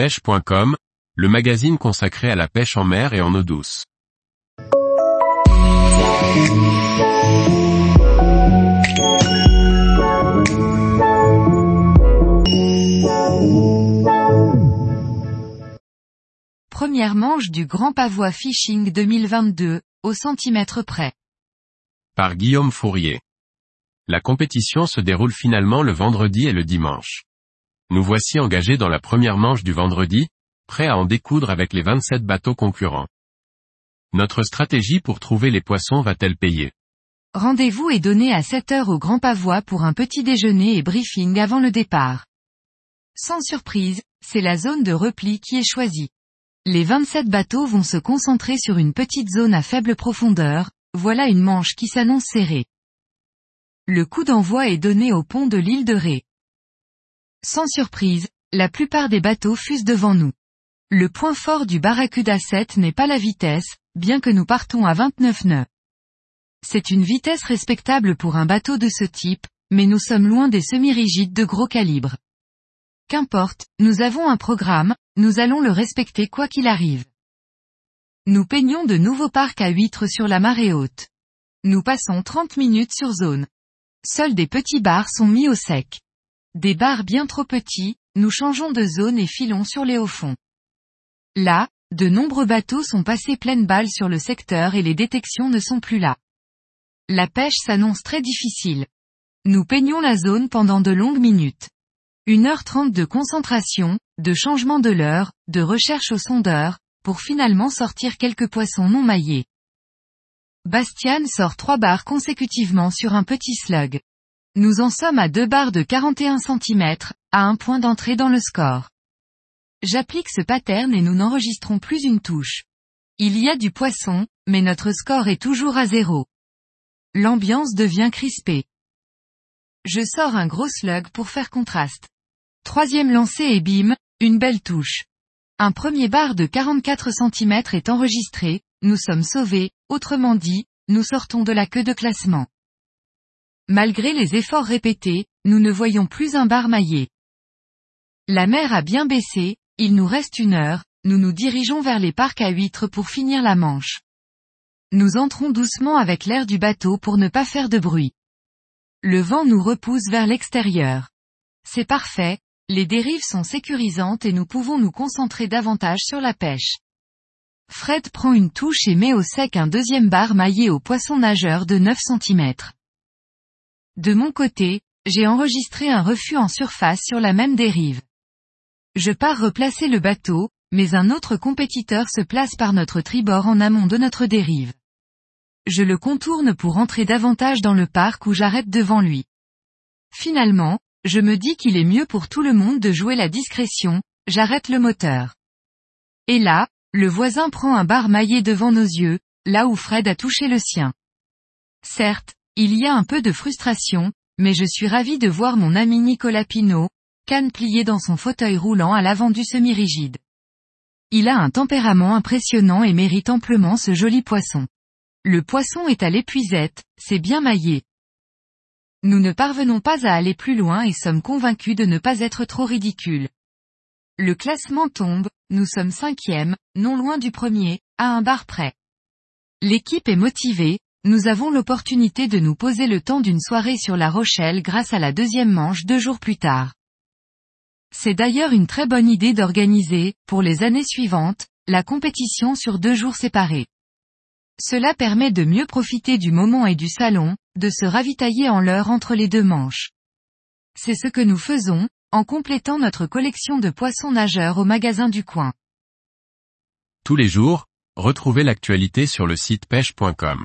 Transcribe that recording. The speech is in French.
pêche.com, le magazine consacré à la pêche en mer et en eau douce. Première manche du Grand Pavois Fishing 2022, au centimètre près. Par Guillaume Fourier. La compétition se déroule finalement le vendredi et le dimanche. Nous voici engagés dans la première manche du vendredi, prêts à en découdre avec les 27 bateaux concurrents. Notre stratégie pour trouver les poissons va-t-elle payer? Rendez-vous est donné à 7 heures au Grand Pavois pour un petit déjeuner et briefing avant le départ. Sans surprise, c'est la zone de repli qui est choisie. Les 27 bateaux vont se concentrer sur une petite zone à faible profondeur, voilà une manche qui s'annonce serrée. Le coup d'envoi est donné au pont de l'île de Ré. Sans surprise, la plupart des bateaux fusent devant nous. Le point fort du Barracuda 7 n'est pas la vitesse, bien que nous partons à 29 nœuds. C'est une vitesse respectable pour un bateau de ce type, mais nous sommes loin des semi-rigides de gros calibre. Qu'importe, nous avons un programme, nous allons le respecter quoi qu'il arrive. Nous peignons de nouveaux parcs à huîtres sur la marée haute. Nous passons 30 minutes sur zone. Seuls des petits bars sont mis au sec. Des bars bien trop petits, nous changeons de zone et filons sur les hauts fonds. Là, de nombreux bateaux sont passés pleine balle sur le secteur et les détections ne sont plus là. La pêche s'annonce très difficile. Nous peignons la zone pendant de longues minutes. Une heure trente de concentration, de changement de l'heure, de recherche au sondeur, pour finalement sortir quelques poissons non maillés. Bastian sort trois barres consécutivement sur un petit slug. Nous en sommes à deux barres de 41 cm, à un point d'entrée dans le score. J'applique ce pattern et nous n'enregistrons plus une touche. Il y a du poisson, mais notre score est toujours à zéro. L'ambiance devient crispée. Je sors un gros slug pour faire contraste. Troisième lancé et bim, une belle touche. Un premier bar de 44 cm est enregistré, nous sommes sauvés, autrement dit, nous sortons de la queue de classement. Malgré les efforts répétés, nous ne voyons plus un bar maillé. La mer a bien baissé, il nous reste une heure, nous nous dirigeons vers les parcs à huîtres pour finir la manche. Nous entrons doucement avec l'air du bateau pour ne pas faire de bruit. Le vent nous repousse vers l'extérieur. C'est parfait, les dérives sont sécurisantes et nous pouvons nous concentrer davantage sur la pêche. Fred prend une touche et met au sec un deuxième bar maillé au poisson nageur de 9 cm. De mon côté, j'ai enregistré un refus en surface sur la même dérive. Je pars replacer le bateau, mais un autre compétiteur se place par notre tribord en amont de notre dérive. Je le contourne pour entrer davantage dans le parc où j'arrête devant lui. Finalement, je me dis qu'il est mieux pour tout le monde de jouer la discrétion, j'arrête le moteur. Et là, le voisin prend un bar maillé devant nos yeux, là où Fred a touché le sien. Certes, il y a un peu de frustration, mais je suis ravi de voir mon ami Nicolas Pinault, canne pliée dans son fauteuil roulant à l'avant du semi-rigide. Il a un tempérament impressionnant et mérite amplement ce joli poisson. Le poisson est à l'épuisette, c'est bien maillé. Nous ne parvenons pas à aller plus loin et sommes convaincus de ne pas être trop ridicules. Le classement tombe, nous sommes cinquième, non loin du premier, à un bar près. L'équipe est motivée, nous avons l'opportunité de nous poser le temps d'une soirée sur La Rochelle grâce à la deuxième manche deux jours plus tard. C'est d'ailleurs une très bonne idée d'organiser, pour les années suivantes, la compétition sur deux jours séparés. Cela permet de mieux profiter du moment et du salon, de se ravitailler en l'heure entre les deux manches. C'est ce que nous faisons, en complétant notre collection de poissons nageurs au magasin du coin. Tous les jours, retrouvez l'actualité sur le site pêche.com.